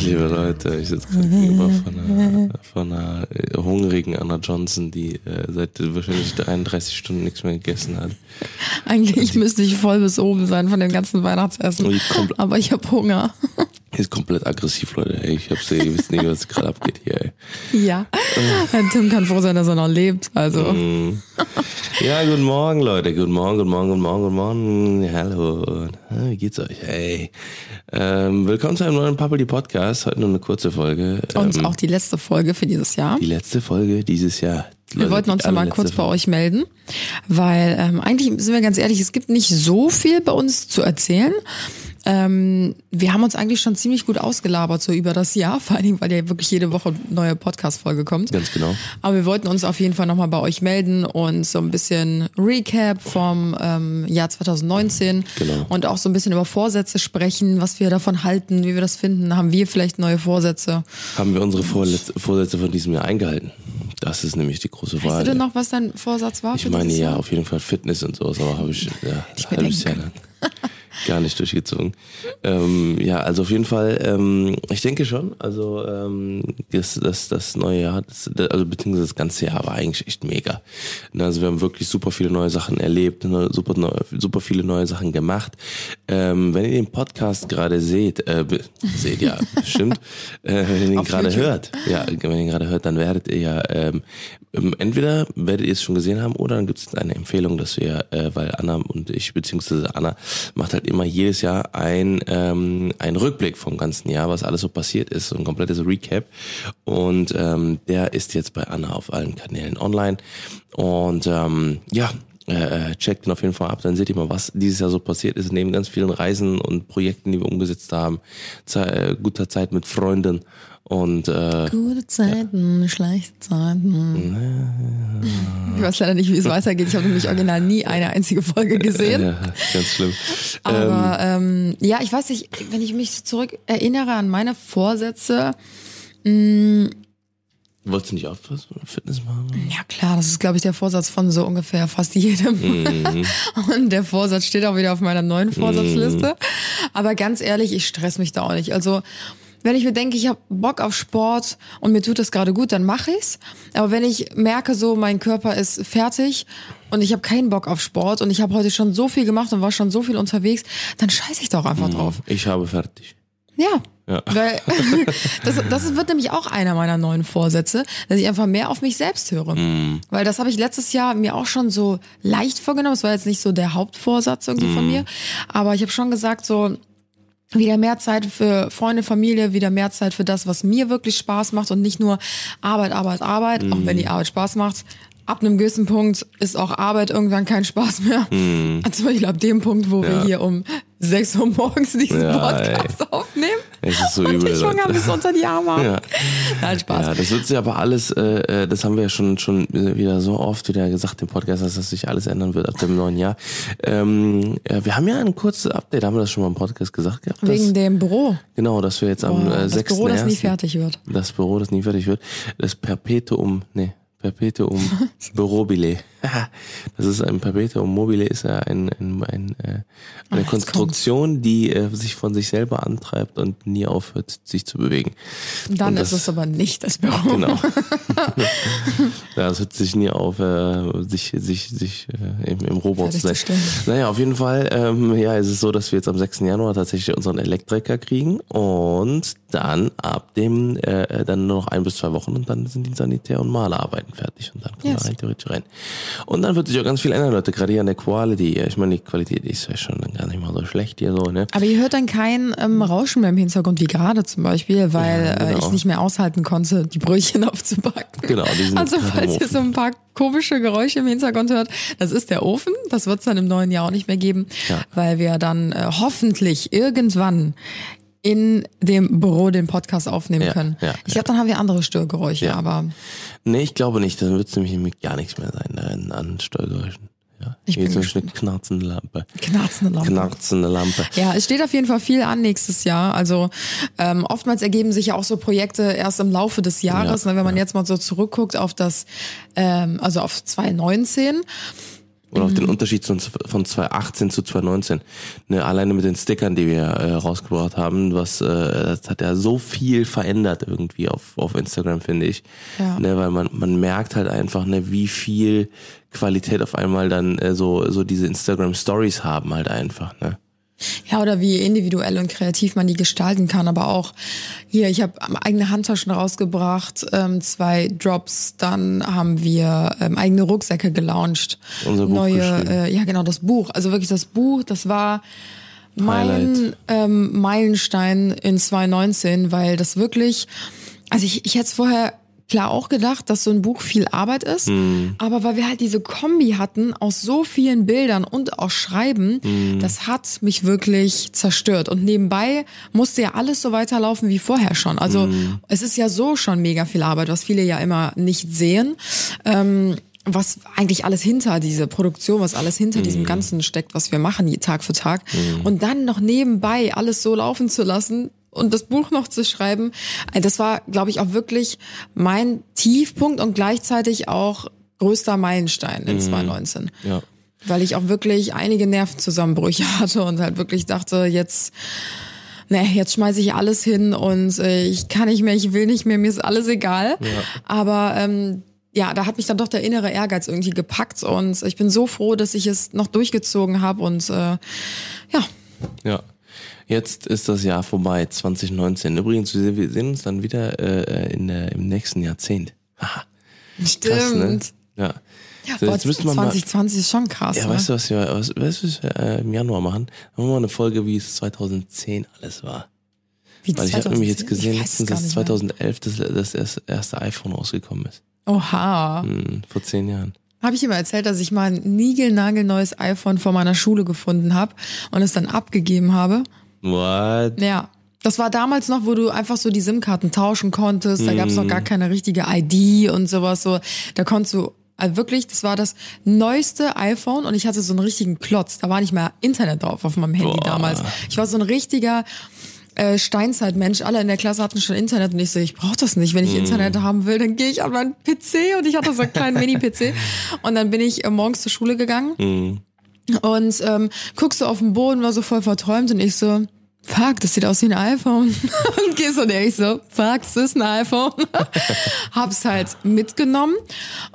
liebe Leute, ich sitze gerade gegenüber von einer, von einer äh, hungrigen Anna Johnson, die äh, seit wahrscheinlich 31 Stunden nichts mehr gegessen hat. Eigentlich müsste ich voll bis oben sein von dem ganzen Weihnachtsessen. Die Aber ich habe Hunger. Ist komplett aggressiv, Leute. Ey, ich hab's, ihr wisst nicht, was gerade abgeht hier. Ey. Ja. Tim kann froh sein, dass er noch lebt. Also. Mhm. Ja, guten Morgen, Leute. Guten Morgen, guten Morgen, guten Morgen, guten Morgen. Hallo. Ah, Wie geht's euch? Hey. Ähm, willkommen zu einem neuen Puppety Podcast. Heute nur eine kurze Folge. Und ähm, auch die letzte Folge für dieses Jahr. die letzte Folge dieses Jahr. Wir wollten uns mal kurz bei euch melden, weil ähm, eigentlich sind wir ganz ehrlich, es gibt nicht so viel bei uns zu erzählen. Ähm, wir haben uns eigentlich schon ziemlich gut ausgelabert so über das Jahr, vor allen Dingen, weil ja wirklich jede Woche eine neue Podcast-Folge kommt. Ganz genau. Aber wir wollten uns auf jeden Fall nochmal bei euch melden und so ein bisschen Recap vom ähm, Jahr 2019 Genau. und auch so ein bisschen über Vorsätze sprechen, was wir davon halten, wie wir das finden. Haben wir vielleicht neue Vorsätze? Haben wir unsere Vorletz Vorsätze von diesem Jahr eingehalten? Das ist nämlich die große Frage. Weißt du denn noch, was dein Vorsatz war? Ich meine ja, Jahr? auf jeden Fall Fitness und sowas, aber habe ich ja, Ich ein halbes Jahr lang gar nicht durchgezogen. Ähm, ja, also auf jeden Fall, ähm, ich denke schon, also ähm, das, das, das neue Jahr, das, also beziehungsweise das ganze Jahr war eigentlich echt mega. Ne, Also wir haben wirklich super viele neue Sachen erlebt, ne, super, neu, super viele neue Sachen gemacht. Ähm, wenn ihr den Podcast gerade seht, äh, seht ja bestimmt, äh, wenn ihr den Auf gerade hört, ja, wenn ihr ihn gerade hört, dann werdet ihr ja ähm, ähm, entweder werdet ihr es schon gesehen haben oder dann gibt es eine Empfehlung, dass wir, äh, weil Anna und ich, beziehungsweise Anna, macht halt immer jedes Jahr ein, ähm, ein Rückblick vom ganzen Jahr, was alles so passiert ist, so ein komplettes Recap. Und ähm, der ist jetzt bei Anna auf allen Kanälen online. Und ähm, ja, äh, checkt ihn auf jeden Fall ab, dann seht ihr mal, was dieses Jahr so passiert ist, neben ganz vielen Reisen und Projekten, die wir umgesetzt haben, Ze äh, guter Zeit mit Freunden und äh, Gute Zeiten, schlechte Zeiten. Ich weiß leider nicht, wie es weitergeht. Ich habe nämlich original nie eine einzige Folge gesehen. ja, ganz schlimm. Aber ähm, ja, ich weiß nicht, wenn ich mich zurück erinnere an meine Vorsätze, Wolltest du nicht auch was Fitness machen? ja klar, das ist, glaube ich, der Vorsatz von so ungefähr fast jedem. Und der Vorsatz steht auch wieder auf meiner neuen Vorsatzliste. Aber ganz ehrlich, ich stress mich da auch nicht. Also wenn ich mir denke, ich habe Bock auf Sport und mir tut das gerade gut, dann mache ich's. Aber wenn ich merke, so mein Körper ist fertig und ich habe keinen Bock auf Sport und ich habe heute schon so viel gemacht und war schon so viel unterwegs, dann scheiße ich doch einfach drauf. Ich habe fertig. Ja. Ja. Weil das, das wird nämlich auch einer meiner neuen Vorsätze, dass ich einfach mehr auf mich selbst höre. Weil das habe ich letztes Jahr mir auch schon so leicht vorgenommen. Es war jetzt nicht so der Hauptvorsatz irgendwie von mir. Aber ich habe schon gesagt, so wieder mehr Zeit für Freunde, Familie, wieder mehr Zeit für das, was mir wirklich Spaß macht und nicht nur Arbeit, Arbeit, Arbeit, auch wenn die Arbeit Spaß macht. Ab einem gewissen Punkt ist auch Arbeit irgendwann kein Spaß mehr. Also Zum Beispiel ab dem Punkt, wo wir Ja. hier um 6 Uhr morgens diesen Ja, Podcast aufnehmen. Es ist so und übel, ich Hunger Leute. bis unter die Arme. Ja. Nein, Spaß. Ja, das wird sich aber alles, äh, äh, das haben wir ja schon schon wieder so oft wieder gesagt im Podcast, dass das sich alles ändern wird ab dem neuen Jahr. Ähm, ja, wir haben ja ein kurzes Update, haben wir das schon mal im Podcast gesagt gehabt? dass- Wegen dem Büro. Genau, dass wir jetzt am Boah, äh, das 6. Büro, das nie fertig wird. Das Büro, das nie fertig wird. Das Perpetuum, nee, Perpetuum Bürobile. Das ist ein Perpetuum mobile, ist ja ein, ein, ein, äh, eine jetzt Konstruktion, die äh, sich von sich selber antreibt und nie aufhört, sich zu bewegen. Dann Und ist das- es aber nicht das Büro. Genau. ja, es hört sich nie auf, äh, sich, sich, sich äh, im, im Rohbau zu sein. Naja, auf jeden Fall, ähm, ja, ist es so, dass wir jetzt am 6. Januar tatsächlich unseren Elektriker kriegen und dann ab dem, äh, dann nur noch ein bis zwei Wochen und dann sind die Sanitär- und Malerarbeiten fertig und dann kommen Yes. wir rein theoretisch rein. Und dann wird sich auch ganz viel ändern, Leute, gerade hier an der Quality. Ich meine, die Qualität ist ja schon gar nicht mal so schlecht hier so, ne? Aber ihr hört dann kein ähm, Rauschen mehr im Hintergrund, wie gerade zum Beispiel, weil Ja, äh, genau. ich nicht mehr aushalten konnte, die Brötchen aufzubacken. Genau, die sind Also falls ihr so ein paar komische Geräusche im Hintergrund hört, das ist der Ofen. Das wird es dann im neuen Jahr auch nicht mehr geben, Ja. weil wir dann äh, hoffentlich irgendwann in dem Büro den Podcast aufnehmen Ja, können. ja, ich glaube, dann haben wir andere Störgeräusche, aber Nee, ich glaube nicht. Dann wird es nämlich gar nichts mehr sein ne, an Steuergeräuschen. Ja. Ich bin nämlich eine knarzende Lampe. Knarzende Lampe. Knarzende Lampe. Ja, es steht auf jeden Fall viel an nächstes Jahr. Also ähm, oftmals ergeben sich ja auch so Projekte erst im Laufe des Jahres. Ja, ne, wenn man jetzt mal so zurückguckt auf das, ähm, also auf 2019. Auf Mhm. den Unterschied von, von 2018 zu 2019. Ne, alleine mit den Stickern, die wir äh, rausgebracht haben, was äh, das hat ja so viel verändert irgendwie auf, auf Instagram, finde ich. Ja. Ne, weil man, man merkt halt einfach, ne, wie viel Qualität auf einmal dann äh, so, so diese Instagram Stories haben halt einfach, ne? Ja, oder wie individuell und kreativ man die gestalten kann. Aber auch hier, ich habe eigene Handtaschen rausgebracht, ähm, zwei Drops, dann haben wir ähm, eigene Rucksäcke gelauncht. Unser Buch Neue, äh, ja genau, das Buch. Also wirklich das Buch, das war mein ähm, Meilenstein in 2019, weil das wirklich, also ich, ich hätte es vorher klar auch gedacht, dass so ein Buch viel Arbeit ist, aber weil wir halt diese Kombi hatten aus so vielen Bildern und auch Schreiben, das hat mich wirklich zerstört. Und nebenbei musste ja alles so weiterlaufen wie vorher schon. Also es ist ja so schon mega viel Arbeit, was viele ja immer nicht sehen. Ähm, was eigentlich alles hinter diese Produktion, was alles hinter diesem Ganzen steckt, was wir machen, Tag für Tag. Und dann noch nebenbei alles so laufen zu lassen und das Buch noch zu schreiben, äh, das war, glaube ich, auch wirklich mein Tiefpunkt und gleichzeitig auch größter Meilenstein in 2019. Ja. Weil ich auch wirklich einige Nervenzusammenbrüche hatte und halt wirklich dachte, jetzt, ne, jetzt schmeiße ich alles hin und äh, ich kann nicht mehr, ich will nicht mehr, mir ist alles egal. Aber ähm, ja, da hat mich dann doch der innere Ehrgeiz irgendwie gepackt und ich bin so froh, dass ich es noch durchgezogen habe und äh, ja, Ja. Jetzt ist das Jahr vorbei, 2019. Übrigens, wir sehen uns dann wieder äh, in der, im nächsten Jahrzehnt. Haha. stimmt. Krass, ne? Ja. Ja, So, jetzt müsste man mal, 2020 ist schon krass. ja, ne? weißt du, was wir, was, was wir äh, im Januar machen? Dann machen wir mal eine Folge, wie es 2010 alles war. Wie Weil ich habe nämlich jetzt 2010? gesehen, letztens, dass nicht mehr. 2011 das, das erste- erste iPhone rausgekommen ist. Oha. Hm, vor zehn Jahren. Habe ich ihm erzählt, dass ich mal ein niegelnagelneues iPhone vor meiner Schule gefunden habe und es dann abgegeben habe? What? Ja. Das war damals noch, wo du einfach so die SIM-Karten tauschen konntest. Da gab es noch Mhm. gar keine richtige ID und sowas. So, da konntest du also wirklich, das war das neueste iPhone und ich hatte so einen richtigen Klotz. Da war nicht mehr Internet drauf auf meinem Handy Boah. damals. Ich war so ein richtiger äh, Steinzeitmensch. Alle in der Klasse hatten schon Internet und ich so, ich brauche das nicht. Wenn Mhm. ich Internet haben will, dann gehe ich an meinen PC und ich hatte so einen kleinen Mini-PC. Und dann bin ich äh, morgens zur Schule gegangen Hm. Und ähm, guckst so auf den Boden, war so voll verträumt und ich so, fuck, das sieht aus wie ein iPhone. und gehst und ich so, fuck, das ist ein iPhone. Hab's halt mitgenommen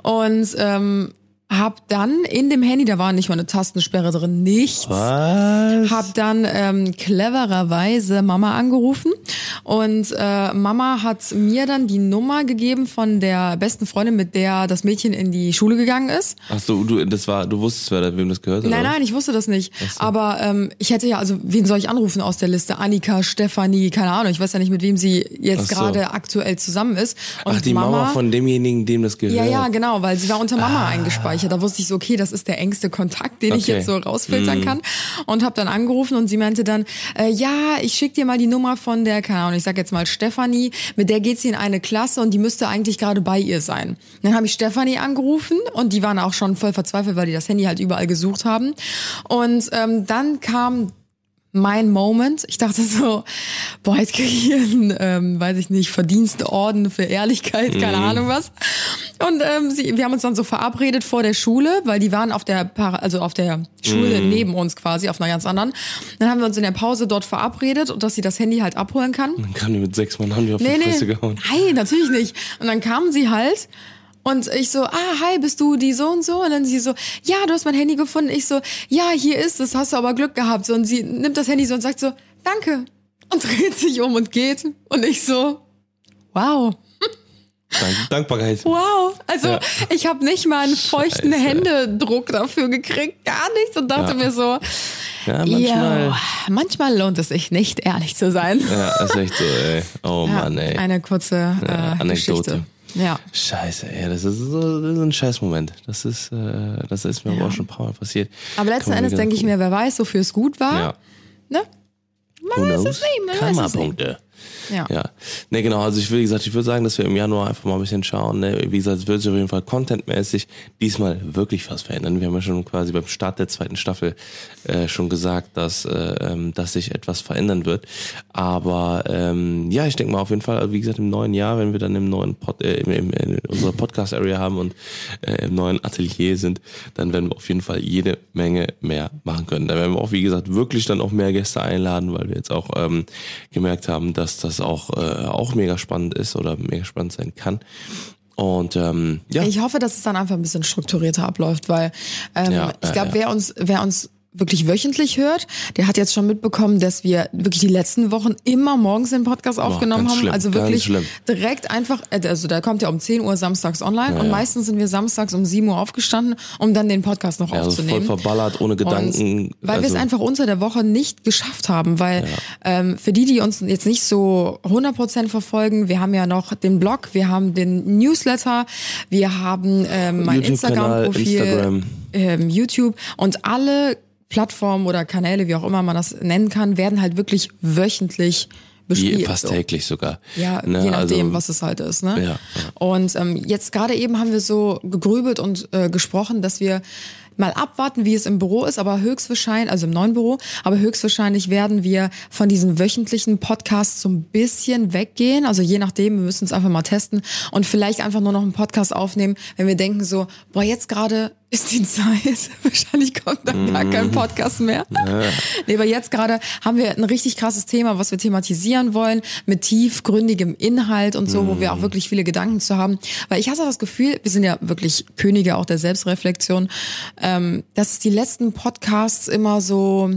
und ähm, hab dann in dem Handy, da war nicht mal eine Tastensperre drin, nichts. Was? Hab dann ähm, clevererweise Mama angerufen und äh, Mama hat mir dann die Nummer gegeben von der besten Freundin, mit der das Mädchen in die Schule gegangen ist. Ach so, du, das war, du wusstest, wer, wem das gehört Nein, oder? nein, ich wusste das nicht. Aber ähm, ich hätte ja, also wen soll ich anrufen aus der Liste? Annika, Stefanie, keine Ahnung. Ich weiß ja nicht, mit wem sie jetzt so. gerade aktuell zusammen ist. Und Ach, die Mama, von demjenigen, dem das gehört. ja, ja, genau, weil sie war unter Mama eingespeichert. Da wusste ich so, okay, das ist der engste Kontakt, den ich Okay. jetzt so rausfiltern kann. Und habe dann angerufen und sie meinte dann, äh, ja, ich schick dir mal die Nummer von der, keine Ahnung, ich sag jetzt mal Stefanie, mit der geht sie in eine Klasse und die müsste eigentlich gerade bei ihr sein. Dann habe ich Stefanie angerufen und die waren auch schon voll verzweifelt, weil die das Handy halt überall gesucht haben. Und ähm, dann kam mein Moment. Ich dachte so, boah, jetzt kriege ich hier einen, ähm, weiß ich nicht, Verdienstorden für Ehrlichkeit, keine Ahnung was. Und ähm, sie, wir haben uns dann so verabredet vor der Schule, weil die waren auf der, also auf der Schule neben uns quasi, auf einer ganz anderen. Dann haben wir uns in der Pause dort verabredet und dass sie das Handy halt abholen kann. Dann kam die mit sechs Mann, haben die auf Nee, die Fresse nee. gehauen. Nein, natürlich nicht. Und dann kamen sie halt und ich so, ah, hi, bist du die so und so? Und dann sie so, ja, du hast mein Handy gefunden. Ich so, ja, hier ist es, hast du aber Glück gehabt. So, und sie nimmt das Handy so und sagt so, danke. Und dreht sich um und geht. Und ich so, wow. Dank, Dankbarkeit. Wow, also Ja. ich habe nicht mal einen feuchten Scheiße. Händedruck dafür gekriegt, gar nichts und dachte Ja. mir so, Ja, manchmal. manchmal lohnt es sich nicht, ehrlich zu sein. Ja, ist echt so, ey. Oh Ja, Mann, ey. Eine kurze äh, Anekdote. Geschichte. Ja. Scheiße, ey, das ist so das ist ein Scheißmoment. Das ist, äh, das ist mir aber auch schon ein paar Mal passiert. Aber letzten man Endes denke ich mir, wer weiß, wofür es gut war. Ja. Ne? Who knows? nicht, man weiß es nicht. Karma-Punkte. Ja. Ja. Ne, genau, also ich wie gesagt, ich würde sagen, dass wir im Januar einfach mal ein bisschen schauen, ne? Wie gesagt, es wird sich auf jeden Fall contentmäßig diesmal wirklich was verändern. Wir haben ja schon quasi beim Start der zweiten Staffel äh, schon gesagt, dass, äh, ähm, dass sich etwas verändern wird. Aber ähm, ja, ich denke mal auf jeden Fall, also wie gesagt, im neuen Jahr, wenn wir dann im neuen Pod, äh, im, im, in unserer Podcast-Area haben und äh, im neuen Atelier sind, dann werden wir auf jeden Fall jede Menge mehr machen können. Da werden wir auch, wie gesagt, wirklich dann auch mehr Gäste einladen, weil wir jetzt auch ähm, gemerkt haben, dass das auch, äh, auch mega spannend ist oder mega spannend sein kann. Und ähm, ja, Ich hoffe, dass es dann einfach ein bisschen strukturierter abläuft, weil ähm, Ja, ich ja, glaube, ja. wer uns, wer uns wirklich wöchentlich hört, der hat jetzt schon mitbekommen, dass wir wirklich die letzten Wochen immer morgens den Podcast aufgenommen ganz haben. schlimm, also wirklich direkt einfach, äh, also da kommt ja um 10 Uhr samstags online und ja. meistens sind wir samstags um 7 Uhr aufgestanden, um dann den Podcast noch also voll aufzunehmen. verballert, ohne Gedanken. Und weil wir es also, einfach unter der Woche nicht geschafft haben, weil ähm, für die, die uns jetzt nicht so 100% verfolgen, wir haben ja noch den Blog, wir haben den Newsletter, wir haben ähm, mein Instagram-Profil, Instagram. ähm, YouTube und alle Plattformen oder Kanäle, wie auch immer man das nennen kann, werden halt wirklich wöchentlich bespielt. je, fast so. täglich sogar. Ja, Ne, je nachdem, also, was es halt ist. Ne? Ja, ja. Und ähm, jetzt gerade eben haben wir so gegrübelt und äh, gesprochen, dass wir mal abwarten, wie es im Büro ist, aber höchstwahrscheinlich, also im neuen Büro, aber höchstwahrscheinlich werden wir von diesen wöchentlichen Podcasts so ein bisschen weggehen. Also je nachdem, wir müssen es einfach mal testen und vielleicht einfach nur noch einen Podcast aufnehmen, wenn wir denken so, boah, jetzt gerade ist die Zeit. Wahrscheinlich kommt dann gar kein Podcast mehr. Nee, aber jetzt gerade haben wir ein richtig krasses Thema, was wir thematisieren wollen, mit tiefgründigem Inhalt und so, wo wir auch wirklich viele Gedanken zu haben. Weil ich hatte das Gefühl, wir sind ja wirklich Könige auch der Selbstreflexion, ähm, dass die letzten Podcasts immer so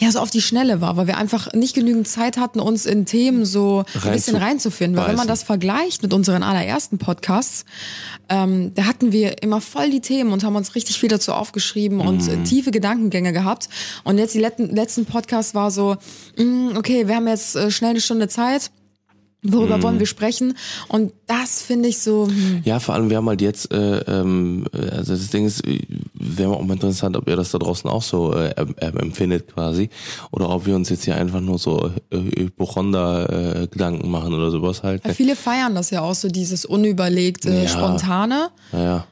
ja, so auf die Schnelle war, weil wir einfach nicht genügend Zeit hatten, uns in Themen so ein bisschen Reinzu- reinzufinden. Weil wenn man das vergleicht mit unseren allerersten Podcasts, ähm, da hatten wir immer voll die Themen und haben uns richtig viel dazu aufgeschrieben und Mhm. äh, tiefe Gedankengänge gehabt. Und jetzt die letzten, letzten Podcasts war so, mh, okay, wir haben jetzt äh, schnell eine Stunde Zeit. Worüber Mhm. wollen wir sprechen? Und das finde ich so, hm, Ja, vor allem, wir haben halt jetzt, äh, ähm, äh, also das Ding ist, äh, wäre auch mal interessant, ob ihr das da draußen auch so äh, ähm, empfindet quasi. Oder ob wir uns jetzt hier einfach nur so äh, Hypochonder-Gedanken machen oder sowas halt. weil viele feiern das ja auch so, dieses unüberlegte, Ja. spontane. Naja.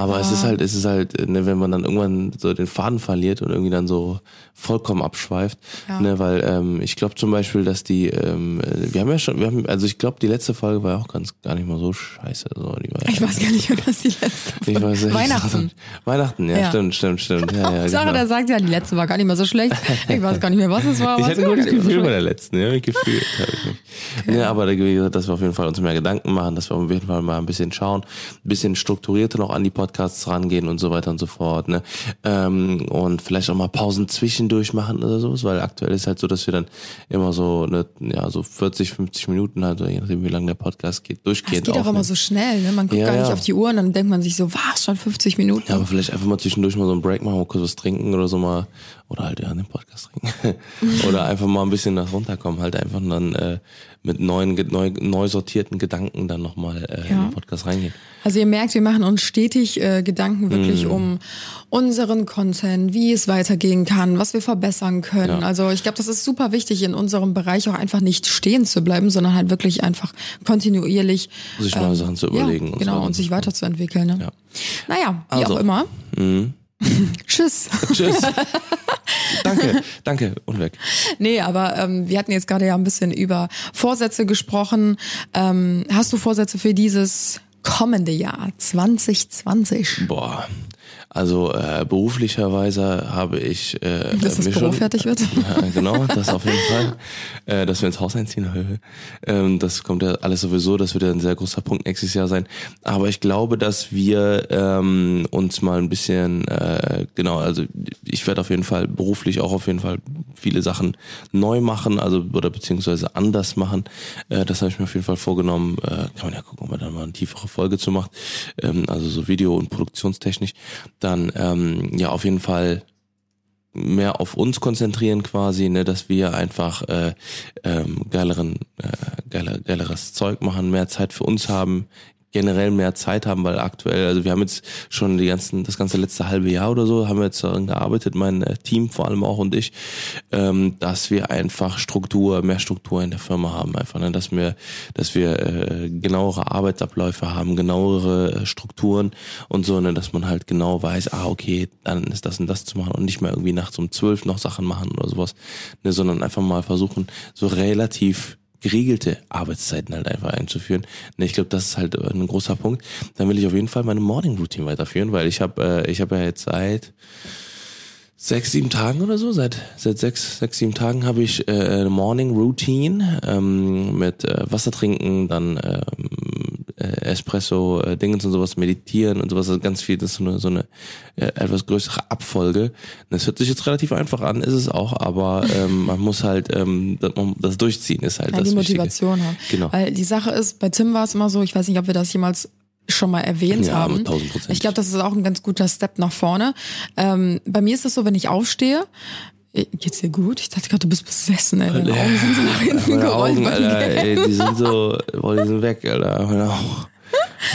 Aber es ist halt, es ist halt, äh, ne, wenn man dann irgendwann so den Faden verliert und irgendwie dann so vollkommen abschweift, Ja. ne, weil ähm, ich glaube zum Beispiel, dass die, ähm, äh, wir haben ja schon, wir haben, also ich glaube, die letzte Folge war ja auch ganz gar nicht mal so scheiße. So, die war Ich ja, weiß gar nicht mehr, was die letzte Folge- nicht. Weihnachten. Weihnachten, ja, Ja. stimmt, stimmt, stimmt. Ja, ja, Sarah, genau. der sagt ja, die letzte war gar nicht mehr so schlecht. Ich weiß gar nicht mehr, was es war. Ich hatte ein war gutes nicht mehr so Gefühl bei der letzten, ja, habe ich mich. Ja, aber da, gesagt, dass wir auf jeden Fall uns mehr Gedanken machen, dass wir auf jeden Fall mal ein bisschen schauen, ein bisschen strukturierter noch an die Podcasts rangehen und so weiter und so fort, ne? Ähm, und vielleicht auch mal Pausen zwischendurch machen oder sowas, weil aktuell ist halt so, dass wir dann immer so, ne, ja, so 40, 50 Minuten halt, je nachdem wie lange der Podcast geht, Es durchgehend geht auch immer so schnell, ne? Man guckt Ja, gar nicht ja. auf die Uhr und dann denkt man sich so, was, schon 50 Minuten? Ja, aber vielleicht einfach mal zwischendurch mal so einen Break machen, mal kurz was trinken oder so mal. Oder halt ja, den Podcast trinken. oder einfach mal ein bisschen nach runterkommen, halt einfach dann äh, mit neuen, neu, neu sortierten Gedanken dann nochmal äh, in Ja. den Podcast reingehen. Also ihr merkt, wir machen uns stetig äh, Gedanken wirklich Mhm. um unseren Content, wie es weitergehen kann, was wir verbessern können. Ja. Also ich glaube, das ist super wichtig, in unserem Bereich auch einfach nicht stehen zu bleiben, sondern halt wirklich einfach kontinuierlich Sich neue Sachen zu überlegen Ja, und so genau, weiter und sich so weiterzuentwickeln. Ne? Ja. Naja, wie Also. auch immer. Mhm. Tschüss. Tschüss. danke, danke und weg. Nee, aber ähm, wir hatten jetzt gerade ja ein bisschen über Vorsätze gesprochen. Ähm, hast du Vorsätze für dieses kommende Jahr 2020? Boah. Also äh, beruflicherweise habe ich äh, Dass das Büro schon- fertig wird? Ja, genau, das auf jeden Fall. Äh, dass wir ins Haus einziehen. ähm, das kommt ja alles sowieso, das wird ja ein sehr großer Punkt nächstes Jahr sein. Aber ich glaube, dass wir ähm, uns mal ein bisschen, äh, genau, also ich werde auf jeden Fall beruflich auch auf jeden Fall viele Sachen neu machen, also oder beziehungsweise anders machen. Äh, das habe ich mir auf jeden Fall vorgenommen. Äh, kann man ja gucken, ob man dann mal eine tiefere Folge zu macht. Ähm, also so Video- und Produktionstechnisch. Dann ähm, ja auf jeden Fall mehr auf uns konzentrieren quasi, ne, dass wir einfach äh, ähm, geileren, äh, geiler, geileres Zeug machen, mehr Zeit für uns haben, generell mehr Zeit haben, weil aktuell, also wir haben jetzt schon die ganzen, das ganze letzte halbe Jahr oder so, haben wir jetzt daran gearbeitet, mein äh, Team vor allem auch und ich, ähm, dass wir einfach Struktur, mehr Struktur in der Firma haben, einfach, ne? dass wir, dass wir äh, genauere Arbeitsabläufe haben, genauere äh, Strukturen und so, ne? dass man halt genau weiß, ah, okay, dann ist das und das zu machen und nicht mehr irgendwie nachts um zwölf noch Sachen machen oder sowas, ne? sondern einfach mal versuchen, so relativ geregelte Arbeitszeiten halt einfach einzuführen. Ne, ich glaube, das ist halt ein großer Punkt. Dann will ich auf jeden Fall meine Morning Routine weiterführen, weil ich habe äh, ich habe ja jetzt seit sechs, sieben Tagen oder so, seit seit sechs, sechs, sieben Tagen habe ich äh, eine Morning Routine ähm, mit äh, Wasser trinken, dann ähm, äh, Espresso, äh, Dingens und sowas, meditieren und sowas, also ganz viel, das ist so eine, so eine äh, etwas größere Abfolge. Das hört sich jetzt relativ einfach an, ist es auch, aber ähm, man muss halt ähm, das, das Durchziehen ist halt Ja, das die Wichtige. Motivation haben. Genau. Weil die Sache ist, bei Tim war es immer so, ich weiß nicht, ob wir das jemals schon mal erwähnt Ja, haben. aber tausendprozentig. Ich glaube, das ist auch ein ganz guter Step nach vorne. Ähm, bei mir ist es so, wenn ich aufstehe, geht's dir gut? Ich dachte gerade, du bist besessen, ey. Deine Augen sind so nach hinten gerollt. Augen, Alter, ey, die sind so, boah, die sind weg, Alter. Meine.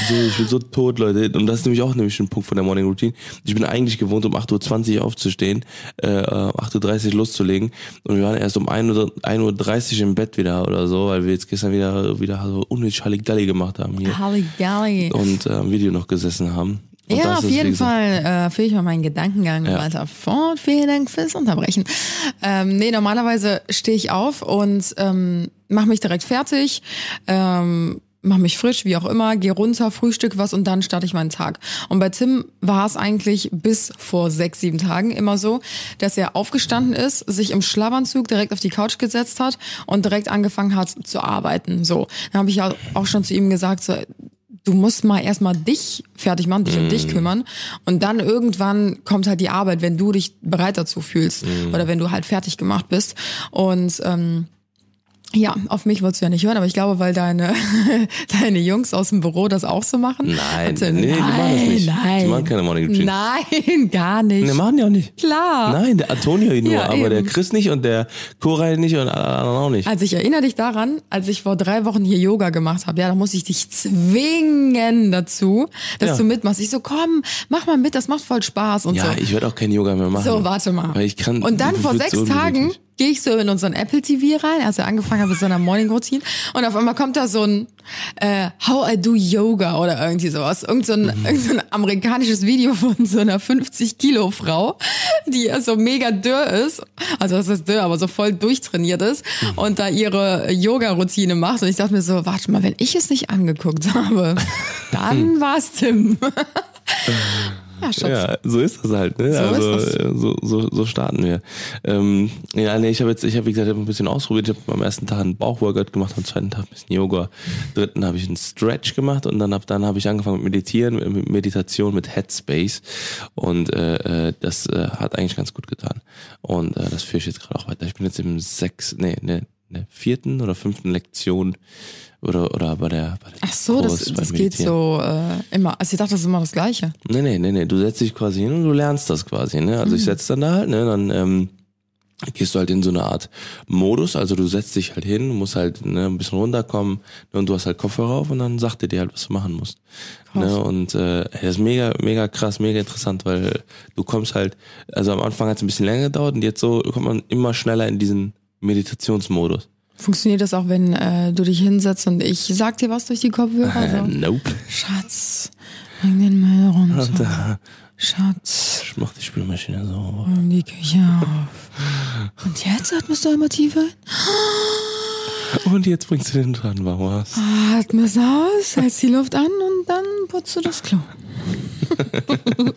So, ich bin so tot, Leute. Und das ist nämlich auch nämlich ein Punkt von der Morning Routine. Ich bin eigentlich gewohnt, um 8.20 Uhr aufzustehen, äh, äh, 8.30 Uhr loszulegen. Und wir waren erst um 1 Uhr, 1.30 Uhr im Bett wieder oder so, weil wir jetzt gestern wieder, wieder so unnötig Halligalli gemacht haben hier. Halligalli. Und äh, am Video noch gesessen haben. Und Ja, auf jeden gesagt, Fall äh, führe ich mal meinen Gedankengang Ja. weiter fort. Vielen Dank fürs Unterbrechen. Ähm, nee, normalerweise stehe ich auf und ähm, mache mich direkt fertig, ähm, mache mich frisch, wie auch immer, gehe runter, frühstück was und dann starte ich meinen Tag. Und bei Tim war es eigentlich bis vor sechs, sieben Tagen immer so, dass er aufgestanden ist, sich im Schlafanzug direkt auf die Couch gesetzt hat und direkt angefangen hat zu arbeiten. So, dann habe ich ja auch schon zu ihm gesagt, so, du musst mal erstmal dich fertig machen, dich um dich kümmern. Und dann irgendwann kommt halt die Arbeit, wenn du dich bereit dazu fühlst oder wenn du halt fertig gemacht bist. Und ähm, ja, auf mich wolltest du ja nicht hören, aber ich glaube, weil deine, deine Jungs aus dem Büro das auch so machen. Nein, sie- nee, die machen das nicht. Nein, Die machen keine Morning Routine. Nein, gar nicht. Ne, machen die auch nicht. Klar. Nein, der Antonio nur, Ja, aber der eben. Chris nicht und der Koray nicht und alle anderen auch nicht. Also ich erinnere dich daran, als ich vor drei Wochen hier Yoga gemacht habe, ja, da muss ich dich zwingen dazu, dass Ja. du mitmachst. Ich so, komm, mach mal mit, das macht voll Spaß und Ja, so. ich werde auch kein Yoga mehr machen. So, warte mal. Weil ich kann, und dann vor sechs Tagen unmöglich. Gehe ich so in unseren Apple TV rein, also angefangen habe mit so einer Morning Routine und auf einmal kommt da so ein äh, How I Do Yoga oder irgendwie sowas. Irgend so ein, Mhm. irgend so ein amerikanisches Video von so einer 50 Kilo Frau, die so mega dürr ist, also das ist dürr, aber so voll durchtrainiert ist Mhm. und da ihre Yoga-Routine macht und ich dachte mir so, warte mal, wenn ich es nicht angeguckt habe, dann war es Tim. ja, Schatz. Ja, so ist das halt, ne? So also ist das. äh, so, so, so starten wir. Ähm, ja, nee, ich habe jetzt, ich habe wie gesagt, ich hab ein bisschen ausprobiert. Ich habe am ersten Tag einen Bauchworkout gemacht, am zweiten Tag ein bisschen Yoga, dritten habe ich einen Stretch gemacht und dann hab, dann habe ich angefangen mit Meditieren, mit- Meditation, mit Headspace und äh, äh, das äh, hat eigentlich ganz gut getan. Und äh, das führe ich jetzt gerade auch weiter. Ich bin jetzt im sechs, nee, ne, ne vierten oder fünften Lektion oder oder bei der, bei der Ach so, das, Kurs beim das geht so äh, immer. Also ich dachte, das ist immer das Gleiche. Nee, nee, nee, nee. Du setzt dich quasi hin und du lernst das quasi, ne? Also ich Mhm. setz dann da halt, ne? Dann ähm, gehst du halt in so eine Art Modus, also du setzt dich halt hin, musst halt ne, ein bisschen runterkommen ne, und du hast halt Kopfhörer auf und dann sagt er dir halt, was du machen musst. Ne? Und äh, das ist mega, mega krass, mega interessant, weil du kommst halt, also am Anfang hat es ein bisschen länger gedauert und jetzt so kommt man immer schneller in diesen Meditationsmodus. Funktioniert das auch, wenn äh, du dich hinsetzt und ich sag dir was durch die Kopfhörer? Äh, So? nope. Schatz, bring den Müll runter. Da, Schatz, ich mach die Spülmaschine so. räum die Küche auf. Und jetzt atmest du einmal tiefer ein. Und jetzt bringst du den dran, was? Atmest aus, hältst die Luft an und dann putzt du das Klo.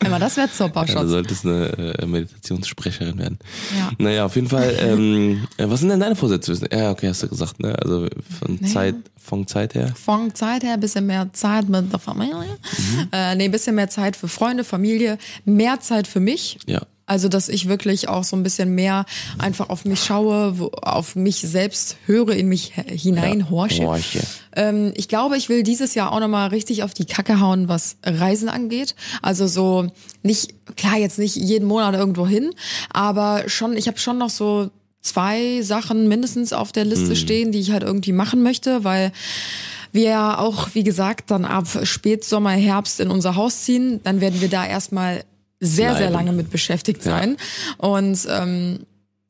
einmal, das wäre super, Ja, du solltest eine äh, Meditationssprecherin werden. Ja. Naja, auf jeden Fall, ähm, äh, was sind denn deine Vorsätze? Ja, okay, hast du gesagt, ne? Also von Naja. Zeit, von Zeit her. Von Zeit her ein bisschen mehr Zeit mit der Familie. Mhm. Äh, nee, ein bisschen mehr Zeit für Freunde, Familie, mehr Zeit für mich. Ja. Also, dass ich wirklich auch so ein bisschen mehr einfach auf mich schaue, wo, auf mich selbst höre, in mich he- hineinhorche. Horche. Ähm, ich glaube, ich will dieses Jahr auch nochmal richtig auf die Kacke hauen, was Reisen angeht. Also so nicht, klar, jetzt nicht jeden Monat irgendwo hin, aber schon, ich habe schon noch so zwei Sachen mindestens auf der Liste stehen, die ich halt irgendwie machen möchte, weil wir ja auch, wie gesagt, dann ab Spätsommer, Herbst in unser Haus ziehen, dann werden wir da erstmal sehr, sehr lange mit beschäftigt Ja. sein. Und ähm,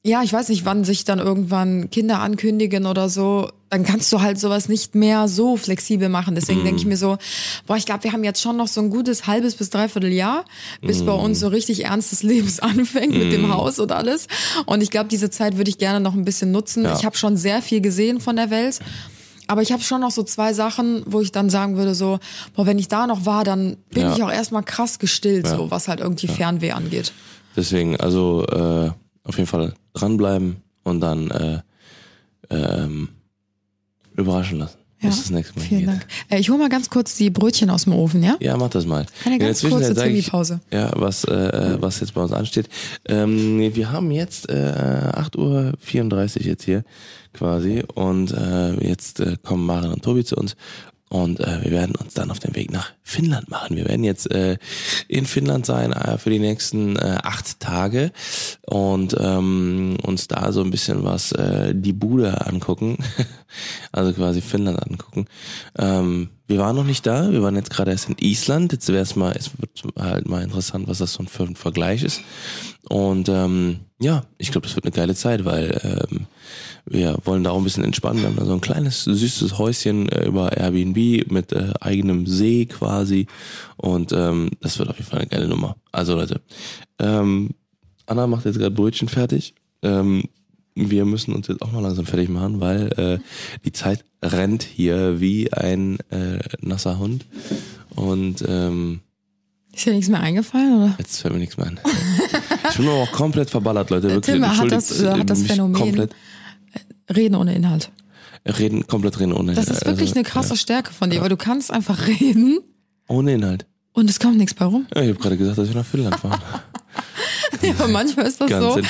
ja, ich weiß nicht, wann sich dann irgendwann Kinder ankündigen oder so, dann kannst du halt sowas nicht mehr so flexibel machen. Deswegen denke ich Mhm. mir so, boah, ich glaube, wir haben jetzt schon noch so ein gutes halbes bis dreiviertel Jahr, bis bei Mhm. uns so richtig ernstes Lebens anfängt mit dem Haus und alles. Und ich glaube, diese Zeit würde ich gerne noch ein bisschen nutzen. Ja. Ich habe schon sehr viel gesehen von der Welt. Aber ich habe schon noch so zwei Sachen, wo ich dann sagen würde, so, boah, wenn ich da noch war, dann bin Ja. ich auch erstmal krass gestillt, Ja. so was halt irgendwie Fernweh angeht. Deswegen, also äh, auf jeden Fall dranbleiben und dann äh, ähm, überraschen lassen. Ja, bis das nächste Mal Vielen geht. Dank. Äh, ich hole mal ganz kurz die Brötchen aus dem Ofen, ja? Ja, mach das mal. Eine ganz kurze Timmy-Pause. Ja, was, äh, was jetzt bei uns ansteht. Ähm, wir haben jetzt äh, 8.34 Uhr jetzt hier quasi und äh, jetzt äh, kommen Maren und Tobi zu uns und äh, wir werden uns dann auf den Weg nach Finnland machen. Wir werden jetzt äh, in Finnland sein äh, für die nächsten äh, acht Tage und ähm, uns da so ein bisschen was äh, die Bude angucken, also quasi Finnland angucken. Ähm, wir waren noch nicht da, wir waren jetzt gerade erst in Island. Jetzt wäre es mal, es wird halt mal interessant, was das so für ein Vergleich ist. Und ähm, ja, ich glaube, das wird eine geile Zeit, weil ähm, wir wollen da auch ein bisschen entspannen. Wir haben da so ein kleines, süßes Häuschen äh, über Airbnb mit äh, eigenem See quasi. Und ähm, das wird auf jeden Fall eine geile Nummer. Also Leute, ähm, Anna macht jetzt gerade Brötchen fertig. Ähm, wir müssen uns jetzt auch mal langsam fertig machen, weil äh, die Zeit rennt hier wie ein äh, nasser Hund. Und ähm, Ist dir nichts mehr eingefallen, oder? jetzt fällt mir nichts mehr ein. Ich bin aber auch komplett verballert, Leute. Wirklich. Tim hat Entschuldigt, das- hat das Phänomen. Reden ohne Inhalt. reden, komplett reden ohne Das ist wirklich also, eine krasse Stärke von dir, weil du kannst einfach reden Ohne Inhalt. und es kommt nichts bei rum. Ja, ich habe gerade gesagt, dass wir nach Finnland fahren. Ja, aber manchmal ist das Ganz so.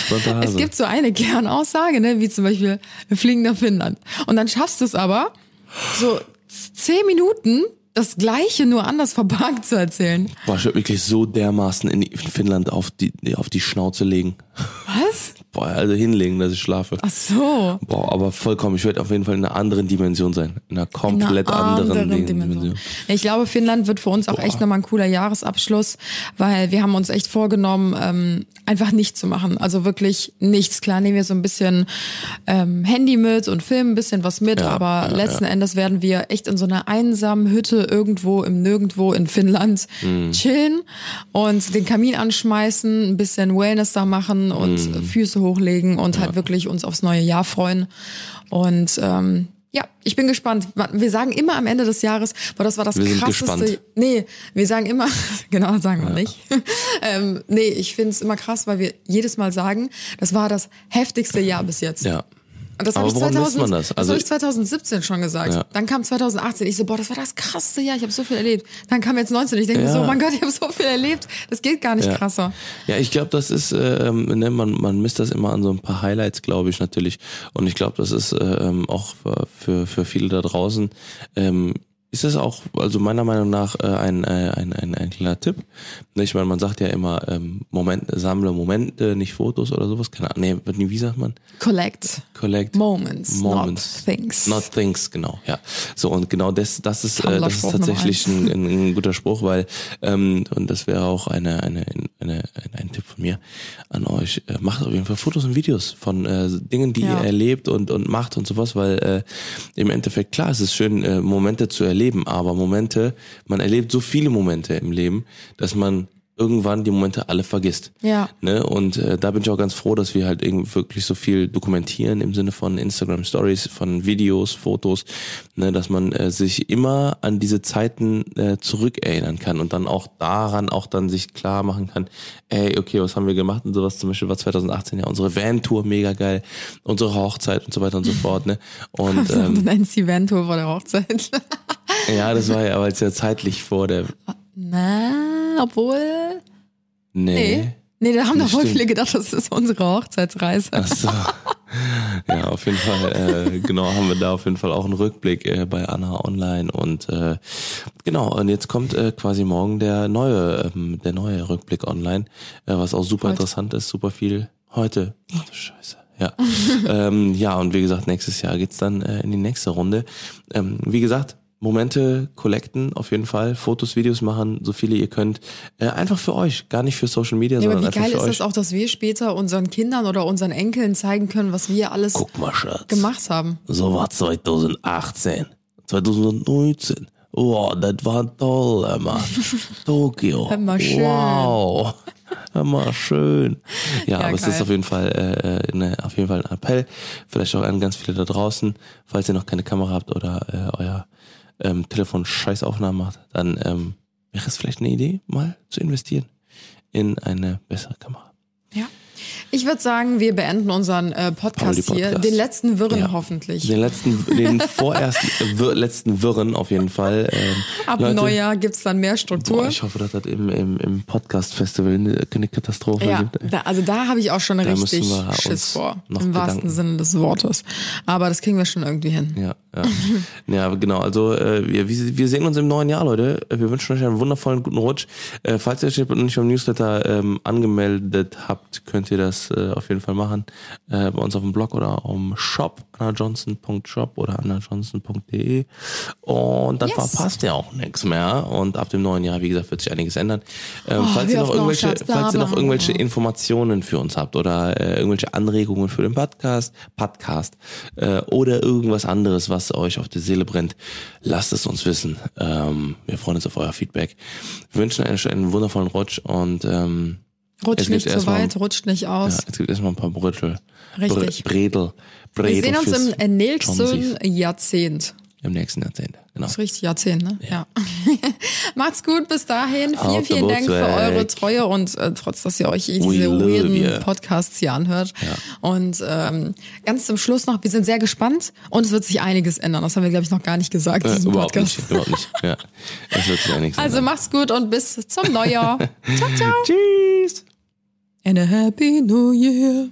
Es gibt so eine Kernaussage, ne, wie zum Beispiel, wir fliegen nach Finnland. Und dann schaffst du es aber, so zehn Minuten das Gleiche nur anders verpackt zu erzählen. Boah, ich würde wirklich so dermaßen in Finnland auf die, auf die Schnauze legen. Was? Boah, also hinlegen, dass ich schlafe. Ach so. Boah, aber vollkommen. Ich werde auf jeden Fall in einer anderen Dimension sein. In einer komplett anderen, Ding- Dimension. Ich glaube, Finnland wird für uns auch Boah. echt nochmal ein cooler Jahresabschluss, weil wir haben uns echt vorgenommen, ähm, einfach nichts zu machen. Also wirklich nichts. Klar nehmen wir so ein bisschen ähm, Handy mit und filmen ein bisschen was mit, Ja, aber ja, letzten Endes werden wir echt in so einer einsamen Hütte irgendwo im Nirgendwo in Finnland Mhm. chillen und den Kamin anschmeißen, ein bisschen Wellness da machen und Mhm. Füße hochlegen und halt wirklich uns aufs neue Jahr freuen. Und ähm, ja, ich bin gespannt. Wir sagen immer am Ende des Jahres, boah, das war das Wir sind krasseste. gespannt. Nee, wir sagen immer, genau, sagen wir nicht. ähm, nee, ich finde es immer krass, weil wir jedes Mal sagen, das war das heftigste Jahr bis jetzt. Ja. Und das habe ich, woran 2000 misst man das? das Also- hab ich 2017 schon gesagt. Ja. Dann kam 2018. Ich so, boah, das war das krasseste Jahr. Ich habe so viel erlebt. Dann kam jetzt 19. Ich denke mir Ja. so, mein Gott, ich habe so viel erlebt. Das geht gar nicht Ja. krasser. Ja, ich glaube, das ist, ähm, ne, man, man misst das immer an so ein paar Highlights, glaube ich natürlich. Und ich glaube, das ist ähm, auch für, für viele da draußen, ähm, ist es auch, also meiner Meinung nach, äh, ein, äh, ein, ein, ein kleiner Tipp. Ich meine, man sagt ja immer, ähm, Momente, sammle Momente, nicht Fotos oder sowas. Keine Ahnung, nee, wie sagt man? Collect Collect moments, Moments. not things. Not things, genau, ja. So und genau das, das ist, äh, das ist tatsächlich ein, ein, ein guter Spruch, weil ähm, und das wäre auch eine, eine, eine, ein, Tipp von mir an euch. Äh, macht auf jeden Fall Fotos und Videos von äh, Dingen, die Ja. ihr erlebt und und macht und sowas, weil äh, im Endeffekt klar, es ist schön, äh, Momente zu erleben, aber Momente, man erlebt so viele Momente im Leben, dass man irgendwann die Momente alle vergisst. Ja. Ne? Und äh, da bin ich auch ganz froh, dass wir halt irgendwie wirklich so viel dokumentieren im Sinne von Instagram Stories, von Videos, Fotos, ne? dass man äh, sich immer an diese Zeiten äh, zurückerinnern kann und dann auch daran auch dann sich klar machen kann, ey, okay, was haben wir gemacht und sowas. Zum Beispiel war 2018 ja unsere Van-Tour mega geil, unsere Hochzeit und so weiter und so fort. Ne? Und du ähm, nennst die Van-Tour vor der Hochzeit. ja, das war ja aber jetzt ja zeitlich vor der. Na, obwohl. Nee. Nee. Nee, da haben doch voll stimmt. viele gedacht, das ist unsere Hochzeitsreise. Ach so. Ja, auf jeden Fall, äh, genau, haben wir da auf jeden Fall auch einen Rückblick äh, bei Anna Online und äh, genau, und jetzt kommt äh, quasi morgen der neue, ähm, der neue Rückblick online, äh, was auch super Heute. interessant ist, super viel heute. Ach du Scheiße. Ja. ähm, ja, und wie gesagt, nächstes Jahr geht's dann äh, in die nächste Runde. Ähm, wie gesagt, Momente collecten, auf jeden Fall. Fotos, Videos machen, so viele ihr könnt. Äh, einfach für euch, gar nicht für Social Media, Ja, sondern aber wie einfach geil für ist euch. das auch, dass wir später unseren Kindern oder unseren Enkeln zeigen können, was wir alles Guck mal, Schatz. gemacht haben. So war 2018, 2019. Wow, das war toll, mal. Tokio. Hör mal schön. Wow. Mal schön. Ja, Ja, aber es geil. ist auf jeden Fall äh, ne, auf jeden Fall ein Appell. Vielleicht auch an ganz viele da draußen, falls ihr noch keine Kamera habt oder äh, euer ähm, Telefon Scheißaufnahmen macht, dann ähm, wäre es vielleicht eine Idee, mal zu investieren in eine bessere Kamera. Ja. Ich würde sagen, wir beenden unseren äh, Podcast, Pauli hier. Podcast. Den letzten Wirren Ja. hoffentlich. Den letzten, den vorerst wir, letzten Wirren auf jeden Fall. Ähm, Ab Leute, Neujahr gibt's dann mehr Struktur. Boah, ich hoffe, dass das im, im, im Podcast-Festival eine, eine Katastrophe ja, gibt. da, also da habe ich auch schon Da richtig Schiss vor. noch Im wahrsten Gedanken- Sinne des Wortes. Aber das kriegen wir schon irgendwie hin. Ja, ja. ja, genau. Also äh, wir, wir sehen uns im neuen Jahr, Leute. Wir wünschen euch einen wundervollen guten Rutsch. Äh, falls ihr euch nicht beim Newsletter ähm, angemeldet habt, könnt ihr das äh, auf jeden Fall machen. Äh, bei uns auf dem Blog oder am Shop, annajohnson.shop oder annajohnson.de. Und dann Yes. verpasst ihr auch nichts mehr. Und ab dem neuen Jahr, wie gesagt, wird sich einiges ändern. Ähm, Oh, falls, ihr noch irgendwelche, Schatz, bla, falls ihr noch bla. irgendwelche Informationen für uns habt oder äh, irgendwelche Anregungen für den Podcast, Podcast äh, oder irgendwas anderes, was euch auf die Seele brennt, lasst es uns wissen. Ähm, wir freuen uns auf euer Feedback. Wir wünschen euch einen wundervollen Rutsch und ähm, Rutscht nicht zu weit, rutscht nicht ja, aus. gibt es erstmal ein paar Brötchen. Richtig. Bredel. Bredel wir sehen uns im nächsten. Jahrzehnt. Im nächsten Jahrzehnt. Genau. Das ist richtig Jahrzehnt, ne? Ja. Macht's gut, bis dahin. Vielen, vielen Dank für eure Treue und äh, trotz, dass ihr euch diese weirden. Podcasts hier anhört. Und ähm, ganz zum Schluss noch, wir sind sehr gespannt und es wird sich einiges ändern. Das haben wir, glaube ich, noch gar nicht gesagt, Äh, überhaupt Podcast. nicht. Überhaupt nicht. Ja. Es wird sich einiges Also ändern. macht's gut und bis zum Neujahr. ciao, ciao. Tschüss. And a happy new year.